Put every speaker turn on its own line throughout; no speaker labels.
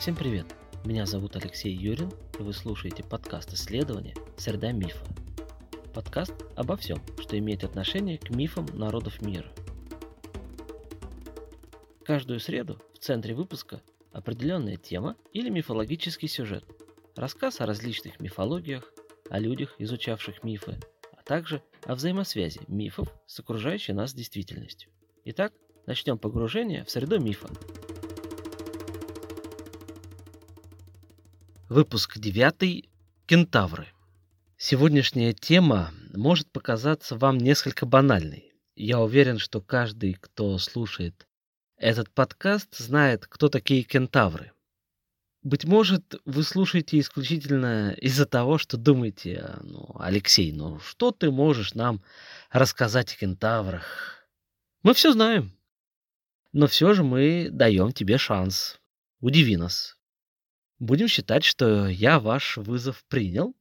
Всем привет! Меня зовут Алексей Юрин, и вы слушаете подкаст исследования «Среда мифа». Подкаст обо всем, что имеет отношение к мифам народов мира. Каждую среду в центре выпуска определенная тема или мифологический сюжет, рассказ о различных мифологиях, о людях, изучавших мифы, а также о взаимосвязи мифов с окружающей нас действительностью. Итак, начнем погружение в среду мифа. Выпуск 9. Кентавры. Сегодняшняя тема может показаться вам несколько банальной. Я уверен, что каждый, кто слушает этот подкаст, знает, кто такие кентавры. Быть может, вы слушаете исключительно из-за того, что думаете, ну, Алексей, ну что ты можешь нам рассказать о кентаврах? Мы все знаем. Но все же мы даем тебе шанс. Удиви нас. Будем считать, что я ваш вызов принял.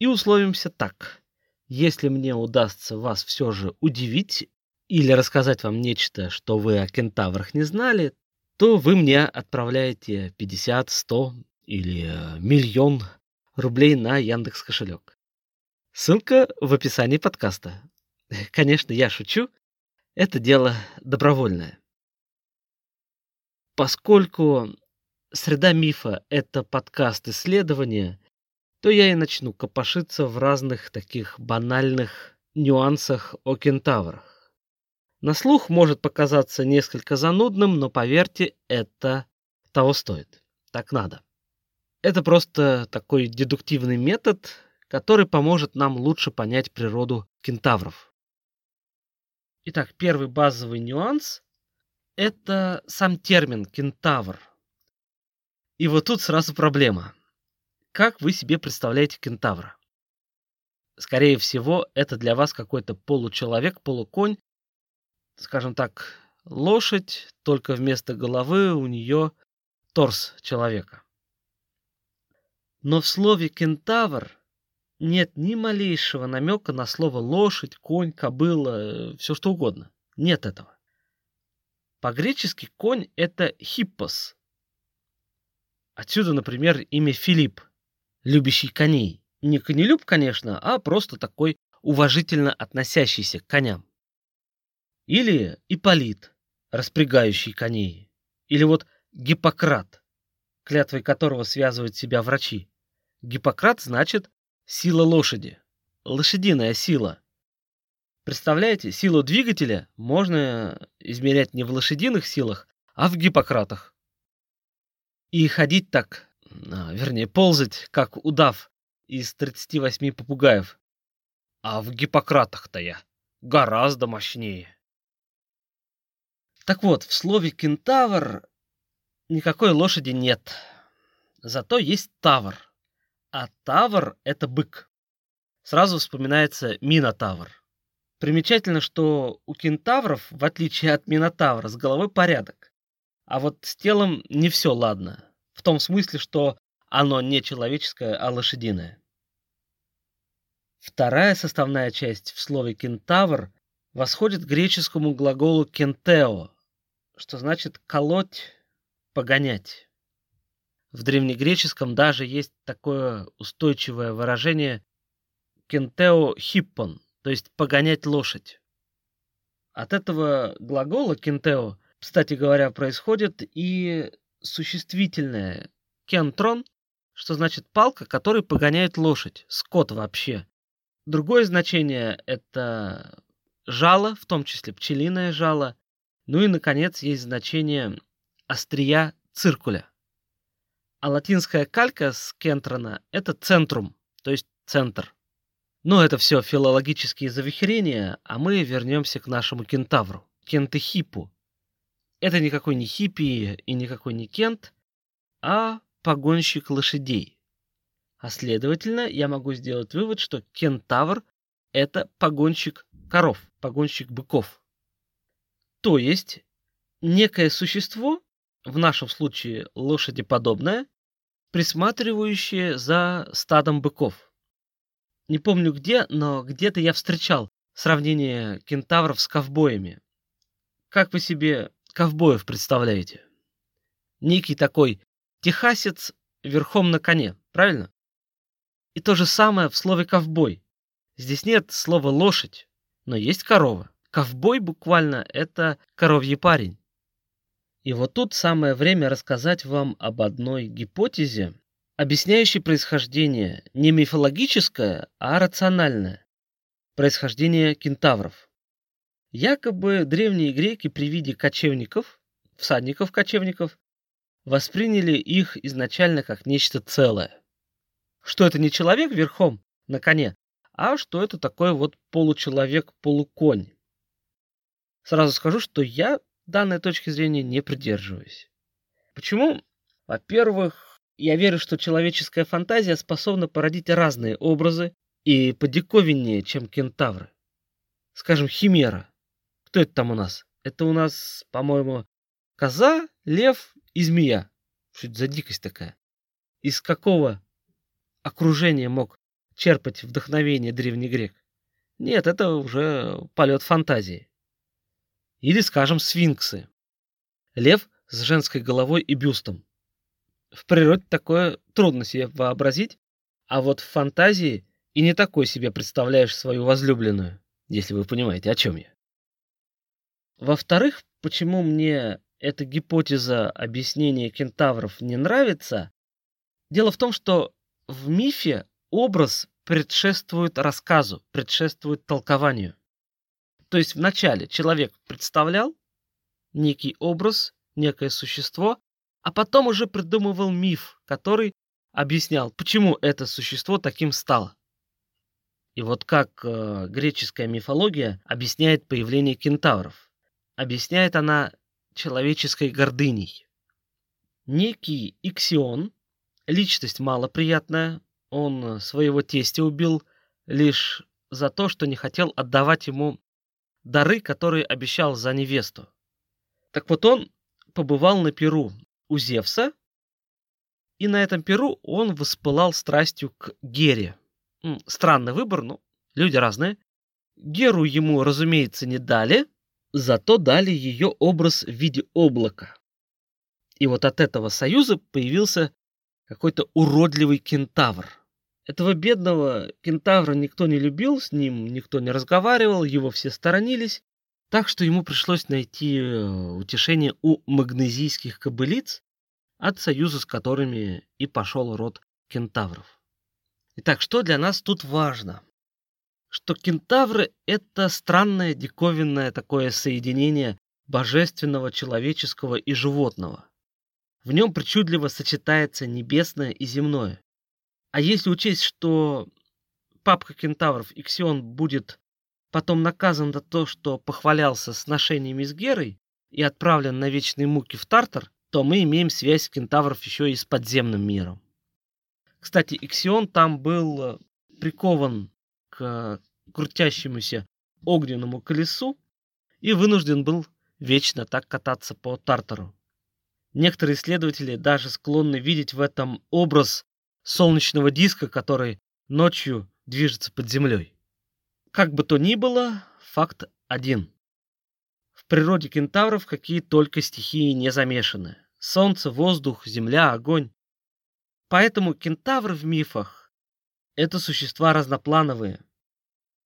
И условимся так. Если мне удастся вас все же удивить или рассказать вам нечто, что вы о кентаврах не знали, то вы мне отправляете 50, 100 или э, миллион рублей на Яндекс кошелек. Ссылка в описании подкаста. Конечно, я шучу. Это дело добровольное. Поскольку Среда мифа — это подкаст исследования, то я и начну копошиться в разных таких банальных нюансах о кентаврах. На слух может показаться несколько занудным, но поверьте, это того стоит. Так надо. Это просто такой дедуктивный метод, который поможет нам лучше понять природу кентавров. Итак, первый базовый нюанс – это сам термин кентавр – и вот тут сразу проблема. Как вы себе представляете кентавра? Скорее всего, это для вас какой-то получеловек, полуконь, скажем так, лошадь, только вместо головы у нее торс человека. Но в слове кентавр нет ни малейшего намека на слово лошадь, конь, кобыла, все что угодно. Нет этого. По-гречески конь это хиппос, Отсюда, например, имя Филипп, любящий коней. Не конелюб, конечно, а просто такой уважительно относящийся к коням. Или Иполит, распрягающий коней. Или вот Гиппократ, клятвой которого связывают себя врачи. Гиппократ значит сила лошади, лошадиная сила. Представляете, силу двигателя можно измерять не в лошадиных силах, а в гиппократах. И ходить так, а, вернее, ползать, как удав из 38 попугаев. А в Гиппократах-то я гораздо мощнее. Так вот, в слове «кентавр» никакой лошади нет. Зато есть тавр. А тавр — это бык. Сразу вспоминается Минотавр. Примечательно, что у кентавров, в отличие от Минотавра, с головой порядок. А вот с телом не все ладно. В том смысле, что оно не человеческое, а лошадиное. Вторая составная часть в слове «кентавр» восходит к греческому глаголу «кентео», что значит «колоть», «погонять». В древнегреческом даже есть такое устойчивое выражение «кентео хиппон», то есть «погонять лошадь». От этого глагола «кентео» кстати говоря, происходит и существительное кентрон, что значит палка, которой погоняет лошадь, скот вообще. Другое значение это жало, в том числе пчелиное жало. Ну и, наконец, есть значение острия циркуля. А латинская калька с кентрона – это центрум, то есть центр. Но это все филологические завихрения, а мы вернемся к нашему кентавру, кентехипу, это никакой не хиппи и никакой не Кент, а погонщик лошадей. А следовательно, я могу сделать вывод, что кентавр – это погонщик коров, погонщик быков. То есть, некое существо, в нашем случае лошадеподобное, присматривающее за стадом быков. Не помню где, но где-то я встречал сравнение кентавров с ковбоями. Как вы себе ковбоев представляете? Некий такой Техасец верхом на коне, правильно? И то же самое в слове «ковбой». Здесь нет слова «лошадь», но есть корова. Ковбой буквально это коровьий парень. И вот тут самое время рассказать вам об одной гипотезе, объясняющей происхождение не мифологическое, а рациональное. Происхождение кентавров. Якобы древние греки при виде кочевников, всадников-кочевников, восприняли их изначально как нечто целое. Что это не человек верхом на коне, а что это такой вот получеловек-полуконь. Сразу скажу, что я данной точки зрения не придерживаюсь. Почему? Во-первых, я верю, что человеческая фантазия способна породить разные образы и подиковиннее, чем кентавры. Скажем, химера. Кто это там у нас? Это у нас, по-моему, коза, лев и змея. Что это за дикость такая? Из какого окружения мог черпать вдохновение древний грек? Нет, это уже полет фантазии. Или, скажем, сфинксы. Лев с женской головой и бюстом. В природе такое трудно себе вообразить, а вот в фантазии и не такой себе представляешь свою возлюбленную, если вы понимаете, о чем я. Во-вторых, почему мне эта гипотеза объяснения кентавров не нравится? Дело в том, что в мифе образ предшествует рассказу, предшествует толкованию. То есть вначале человек представлял некий образ, некое существо, а потом уже придумывал миф, который объяснял, почему это существо таким стало. И вот как э, греческая мифология объясняет появление кентавров. Объясняет она человеческой гордыней. Некий Иксион, личность малоприятная, он своего тестя убил лишь за то, что не хотел отдавать ему дары, которые обещал за невесту. Так вот он побывал на Перу у Зевса, и на этом Перу он воспылал страстью к Гере. Странный выбор, но люди разные. Геру ему, разумеется, не дали, зато дали ее образ в виде облака. И вот от этого союза появился какой-то уродливый кентавр – этого бедного кентавра никто не любил, с ним никто не разговаривал, его все сторонились, так что ему пришлось найти э, утешение у магнезийских кобылиц, от союза с которыми и пошел род кентавров. Итак, что для нас тут важно? Что кентавры — это странное диковинное такое соединение божественного, человеческого и животного. В нем причудливо сочетается небесное и земное. А если учесть, что папка кентавров Иксион будет потом наказан за то, что похвалялся сношениями с Герой и отправлен на вечные муки в Тартар, то мы имеем связь кентавров еще и с подземным миром. Кстати, Иксион там был прикован к крутящемуся огненному колесу и вынужден был вечно так кататься по Тартару. Некоторые исследователи даже склонны видеть в этом образ солнечного диска, который ночью движется под землей. Как бы то ни было, факт один. В природе кентавров какие только стихии не замешаны. Солнце, воздух, земля, огонь. Поэтому кентавры в мифах — это существа разноплановые.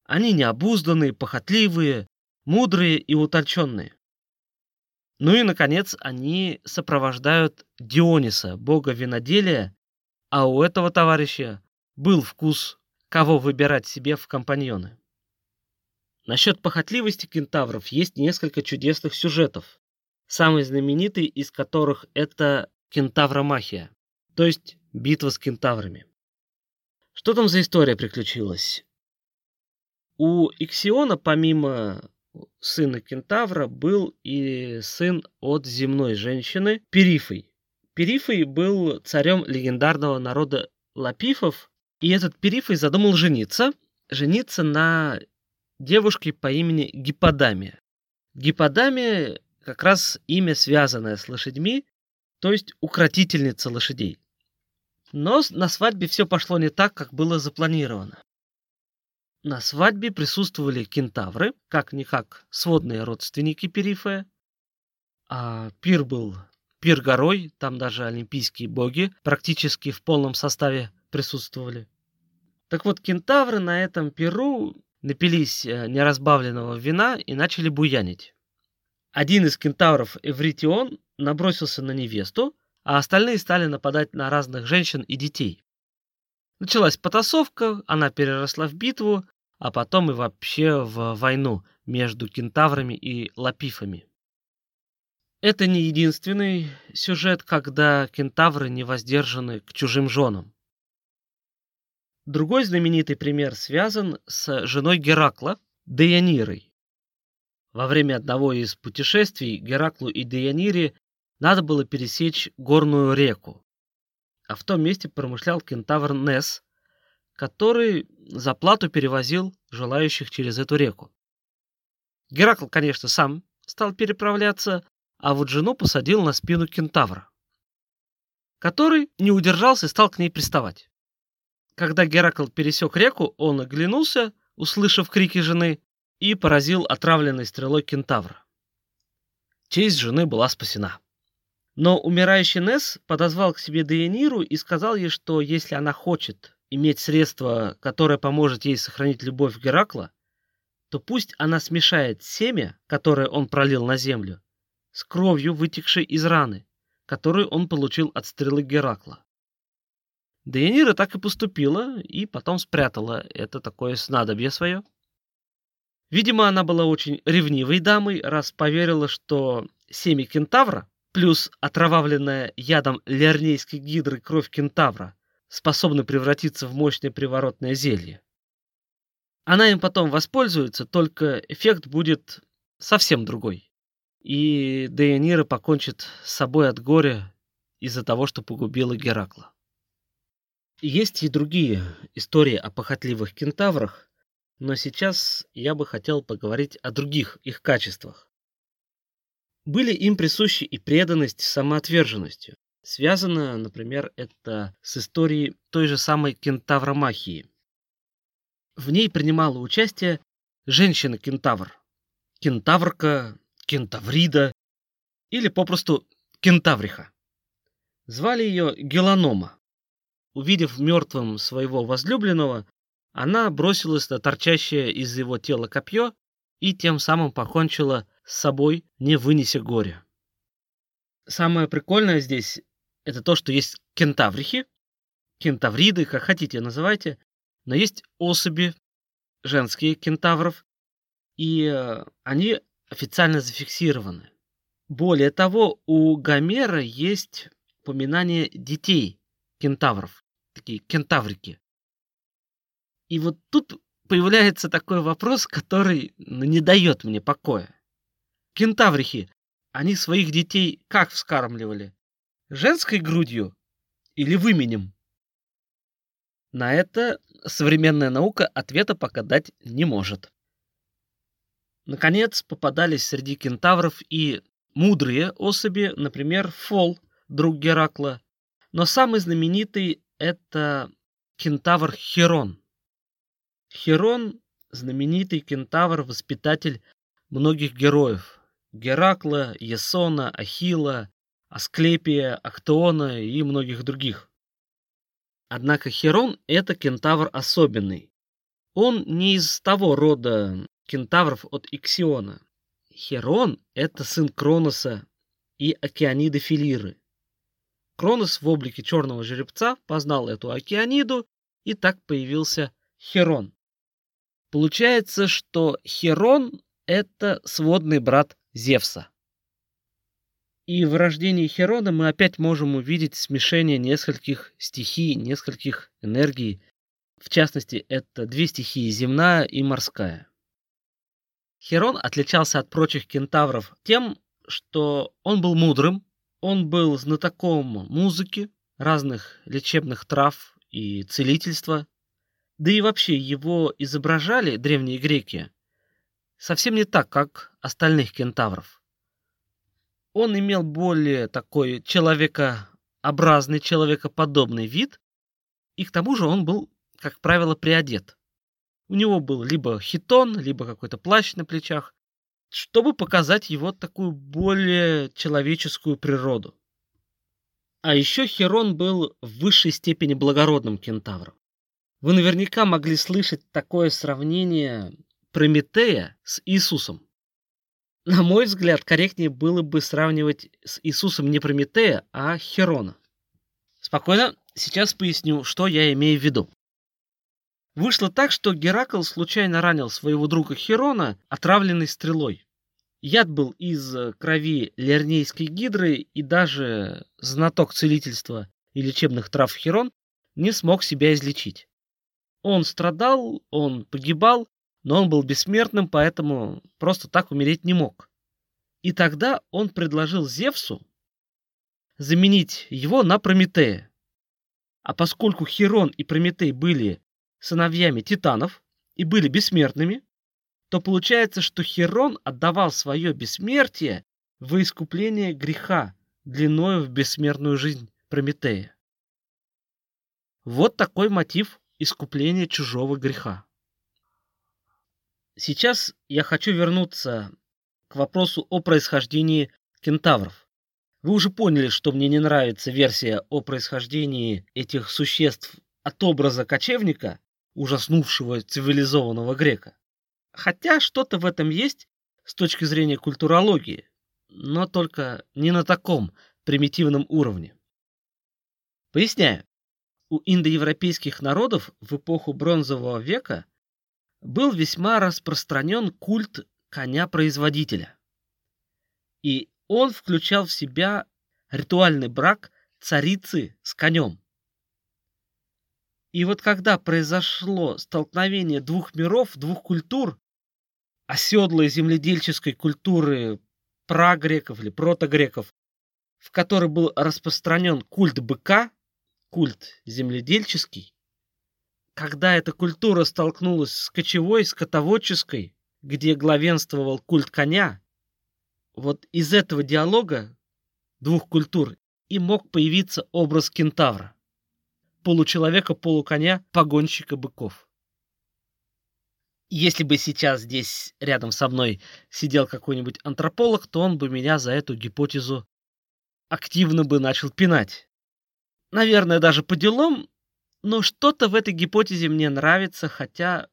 Они необузданные, похотливые, мудрые и утонченные. Ну и, наконец, они сопровождают Диониса, бога виноделия, а у этого товарища был вкус, кого выбирать себе в компаньоны. Насчет похотливости кентавров есть несколько чудесных сюжетов, самый знаменитый из которых это кентавромахия, то есть битва с кентаврами. Что там за история приключилась? У Иксиона, помимо сына кентавра, был и сын от земной женщины Перифой. Перифой был царем легендарного народа Лапифов, и этот Перифой задумал жениться, жениться на девушке по имени Гиподамия. Гиподамия как раз имя, связанное с лошадьми, то есть укротительница лошадей. Но на свадьбе все пошло не так, как было запланировано. На свадьбе присутствовали кентавры, как-никак сводные родственники Перифея, а пир был пир горой, там даже олимпийские боги практически в полном составе присутствовали. Так вот, кентавры на этом пиру напились э, неразбавленного вина и начали буянить. Один из кентавров, Эвритион, набросился на невесту, а остальные стали нападать на разных женщин и детей. Началась потасовка, она переросла в битву, а потом и вообще в войну между кентаврами и лапифами. Это не единственный сюжет, когда кентавры не воздержаны к чужим женам. Другой знаменитый пример связан с женой Геракла, Деянирой. Во время одного из путешествий Гераклу и Деянире надо было пересечь горную реку. А в том месте промышлял кентавр Нес, который за плату перевозил желающих через эту реку. Геракл, конечно, сам стал переправляться, а вот жену посадил на спину кентавра, который не удержался и стал к ней приставать. Когда Геракл пересек реку, он оглянулся, услышав крики жены, и поразил отравленной стрелой кентавра. Честь жены была спасена. Но умирающий Нес подозвал к себе Деяниру и сказал ей, что если она хочет иметь средство, которое поможет ей сохранить любовь Геракла, то пусть она смешает семя, которое он пролил на землю, с кровью, вытекшей из раны, которую он получил от стрелы Геракла. Дейнира так и поступила, и потом спрятала это такое снадобье свое. Видимо, она была очень ревнивой дамой, раз поверила, что семя кентавра плюс отравленная ядом лернейской гидры кровь кентавра способны превратиться в мощное приворотное зелье. Она им потом воспользуется, только эффект будет совсем другой. И Дейонира покончит с собой от горя из-за того, что погубила Геракла. Есть и другие истории о похотливых кентаврах, но сейчас я бы хотел поговорить о других их качествах. Были им присущи и преданность с самоотверженностью. Связано, например, это с историей той же самой кентавромахии. В ней принимала участие женщина-кентавр, кентаврка, кентаврида или попросту кентавриха. Звали ее Геланома. Увидев мертвым своего возлюбленного, она бросилась на торчащее из его тела копье и тем самым покончила с собой, не вынеся горя. Самое прикольное здесь это то, что есть кентаврихи, кентавриды, как хотите называйте, но есть особи женские кентавров, и э, они официально зафиксированы. Более того, у Гомера есть упоминание детей кентавров такие кентаврики. И вот тут появляется такой вопрос, который ну, не дает мне покоя. Кентаврихи, они своих детей как вскармливали? Женской грудью или выменем? На это современная наука ответа пока дать не может. Наконец, попадались среди кентавров и мудрые особи, например, Фол, друг Геракла. Но самый знаменитый это кентавр Херон. Херон – знаменитый кентавр-воспитатель многих героев. Геракла, Есона, Ахила, Асклепия, Актеона и многих других. Однако Херон – это кентавр особенный. Он не из того рода кентавров от Иксиона. Херон – это сын Кроноса и Океаниды Филиры. Кронос в облике черного жеребца познал эту океаниду, и так появился Херон. Получается, что Херон — это сводный брат Зевса. И в рождении Херона мы опять можем увидеть смешение нескольких стихий, нескольких энергий. В частности, это две стихии – земная и морская. Херон отличался от прочих кентавров тем, что он был мудрым, он был знатоком музыки, разных лечебных трав и целительства. Да и вообще его изображали древние греки совсем не так, как остальных кентавров. Он имел более такой человекообразный, человекоподобный вид, и к тому же он был, как правило, приодет. У него был либо хитон, либо какой-то плащ на плечах, чтобы показать его такую более человеческую природу. А еще Херон был в высшей степени благородным кентавром. Вы наверняка могли слышать такое сравнение Прометея с Иисусом. На мой взгляд, корректнее было бы сравнивать с Иисусом не Прометея, а Херона. Спокойно, сейчас поясню, что я имею в виду. Вышло так, что Геракл случайно ранил своего друга Херона, отравленной стрелой. Яд был из крови лернейской гидры, и даже знаток целительства и лечебных трав Херон не смог себя излечить. Он страдал, он погибал, но он был бессмертным, поэтому просто так умереть не мог. И тогда он предложил Зевсу заменить его на Прометея. А поскольку Херон и Прометей были сыновьями титанов и были бессмертными, то получается, что Херон отдавал свое бессмертие во искупление греха длиною в бессмертную жизнь Прометея. Вот такой мотив искупления чужого греха. Сейчас я хочу вернуться к вопросу о происхождении кентавров. Вы уже поняли, что мне не нравится версия о происхождении этих существ от образа кочевника, ужаснувшего цивилизованного грека. Хотя что-то в этом есть с точки зрения культурологии, но только не на таком примитивном уровне. Поясняю. У индоевропейских народов в эпоху бронзового века – был весьма распространен культ коня-производителя. И он включал в себя ритуальный брак царицы с конем. И вот когда произошло столкновение двух миров, двух культур, оседлой земледельческой культуры прагреков или протогреков, в которой был распространен культ быка, культ земледельческий, когда эта культура столкнулась с кочевой, скотоводческой, где главенствовал культ коня, вот из этого диалога двух культур и мог появиться образ кентавра. Получеловека-полуконя, погонщика быков. Если бы сейчас здесь рядом со мной сидел какой-нибудь антрополог, то он бы меня за эту гипотезу активно бы начал пинать. Наверное, даже по делам, но что-то в этой гипотезе мне нравится, хотя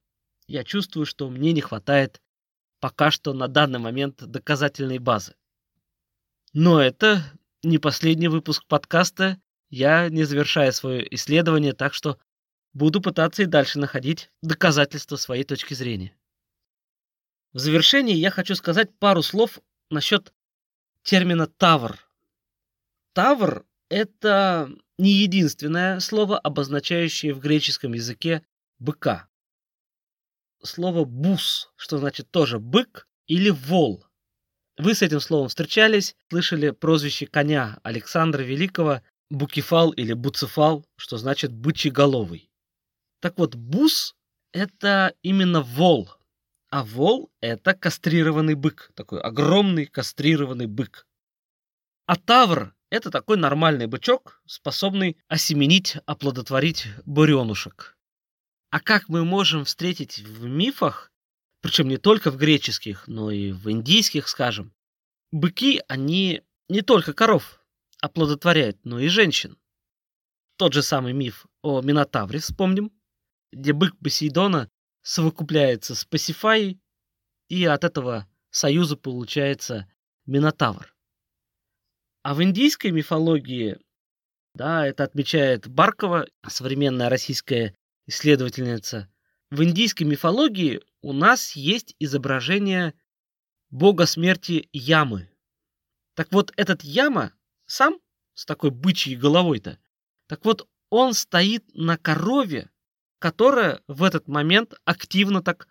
я чувствую, что мне не хватает пока что на данный момент доказательной базы. Но это не последний выпуск подкаста. Я не завершаю свое исследование, так что буду пытаться и дальше находить доказательства своей точки зрения. В завершении я хочу сказать пару слов насчет термина «тавр». «Тавр» — это не единственное слово, обозначающее в греческом языке быка. Слово «бус», что значит тоже «бык» или «вол». Вы с этим словом встречались, слышали прозвище коня Александра Великого Букефал или Буцефал, что значит «бычьеголовый». Так вот, бус — это именно вол, а вол — это кастрированный бык, такой огромный кастрированный бык. А тавр это такой нормальный бычок, способный осеменить, оплодотворить буренушек. А как мы можем встретить в мифах, причем не только в греческих, но и в индийских, скажем, быки, они не только коров оплодотворяют, но и женщин. Тот же самый миф о Минотавре вспомним, где бык Посейдона совокупляется с Пасифаей, и от этого союза получается Минотавр. А в индийской мифологии, да, это отмечает Баркова, современная российская исследовательница, в индийской мифологии у нас есть изображение бога смерти Ямы. Так вот, этот Яма сам с такой бычьей головой-то, так вот, он стоит на корове, которая в этот момент активно так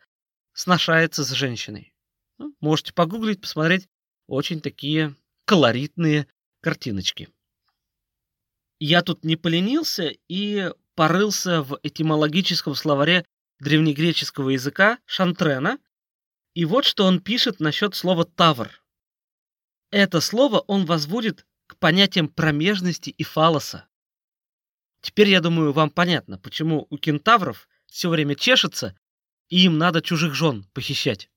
сношается с женщиной. Ну, можете погуглить, посмотреть. Очень такие колоритные картиночки. Я тут не поленился и порылся в этимологическом словаре древнегреческого языка Шантрена, и вот что он пишет насчет слова «тавр». Это слово он возводит к понятиям промежности и фалоса. Теперь, я думаю, вам понятно, почему у кентавров все время чешется, и им надо чужих жен похищать.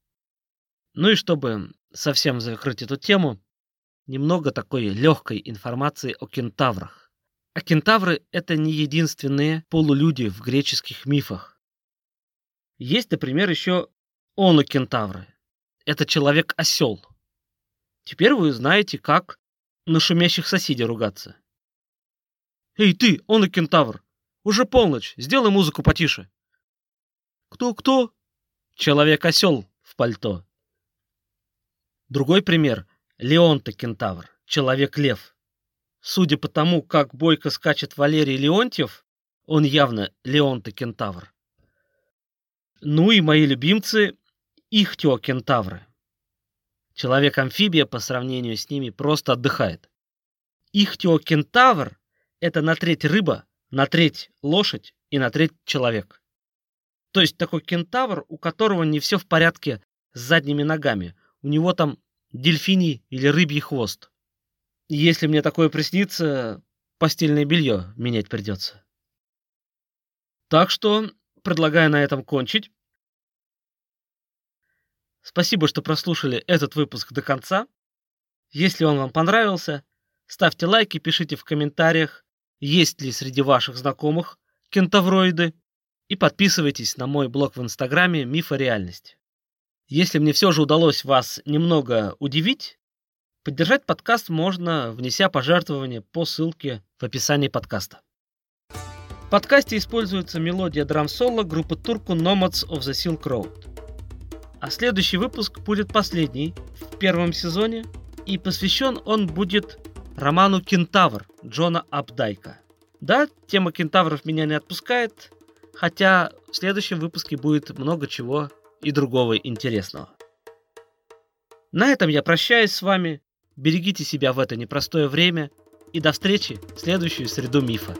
Ну и чтобы совсем закрыть эту тему, немного такой легкой информации о кентаврах. А кентавры — это не единственные полулюди в греческих мифах. Есть, например, еще онокентавры. Это человек-осел. Теперь вы знаете, как на шумящих соседей ругаться. «Эй ты, онокентавр! Уже полночь, сделай музыку потише!» «Кто-кто?» «Человек-осел в пальто». Другой пример — Леонта-кентавр, человек-лев. Судя по тому, как бойко скачет Валерий Леонтьев, он явно Леонта-кентавр. Ну и мои любимцы — ихтиокентавры. Человек-амфибия по сравнению с ними просто отдыхает. Ихтиокентавр — это на треть рыба, на треть лошадь и на треть человек. То есть такой кентавр, у которого не все в порядке с задними ногами. У него там дельфиний или рыбий хвост. Если мне такое приснится, постельное белье менять придется. Так что предлагаю на этом кончить. Спасибо, что прослушали этот выпуск до конца. Если он вам понравился, ставьте лайки, пишите в комментариях, есть ли среди ваших знакомых кентавроиды, и подписывайтесь на мой блог в Инстаграме «Мифа реальность». Если мне все же удалось вас немного удивить, Поддержать подкаст можно, внеся пожертвование по ссылке в описании подкаста. В подкасте используется мелодия драм-соло группы турку Nomads of the Silk Road. А следующий выпуск будет последний в первом сезоне, и посвящен он будет роману «Кентавр» Джона Апдайка. Да, тема кентавров меня не отпускает, хотя в следующем выпуске будет много чего и другого интересного. На этом я прощаюсь с вами. Берегите себя в это непростое время и до встречи в следующую среду мифа.